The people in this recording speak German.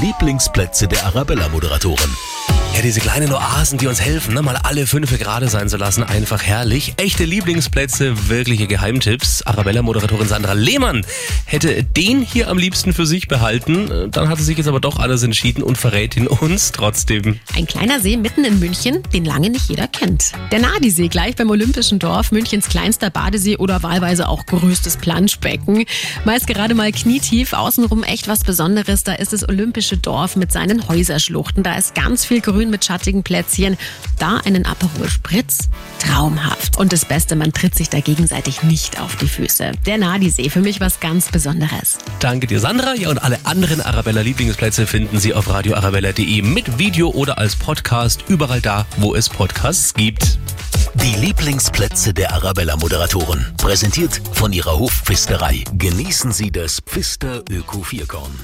Lieblingsplätze der Arabella-Moderatoren. Ja, diese kleinen Oasen, die uns helfen, ne? mal alle fünf gerade sein zu lassen, einfach herrlich. Echte Lieblingsplätze, wirkliche Geheimtipps. Arabella-Moderatorin Sandra Lehmann hätte den hier am liebsten für sich behalten. Dann hat sie sich jetzt aber doch alles entschieden und verrät ihn uns trotzdem. Ein kleiner See mitten in München, den lange nicht jeder kennt. Der Nadisee gleich beim Olympischen Dorf, Münchens kleinster Badesee oder wahlweise auch größtes Planschbecken. Meist gerade mal knietief, außenrum echt was Besonderes. Da ist das Olympische Dorf mit seinen Häuserschluchten. Da ist ganz viel Grün mit schattigen Plätzchen. Da einen Aperol Spritz. Traumhaft. Und das Beste, man tritt sich da gegenseitig nicht auf die Füße. Der Nadisee, für mich was ganz Besonderes. Danke dir, Sandra. Ja, und alle anderen Arabella-Lieblingsplätze finden Sie auf radioarabella.de mit Video oder als Podcast überall da, wo es Podcasts gibt. Die Lieblingsplätze der Arabella-Moderatoren. Präsentiert von ihrer Hofpfisterei. Genießen Sie das Pfister Öko-Vierkorn.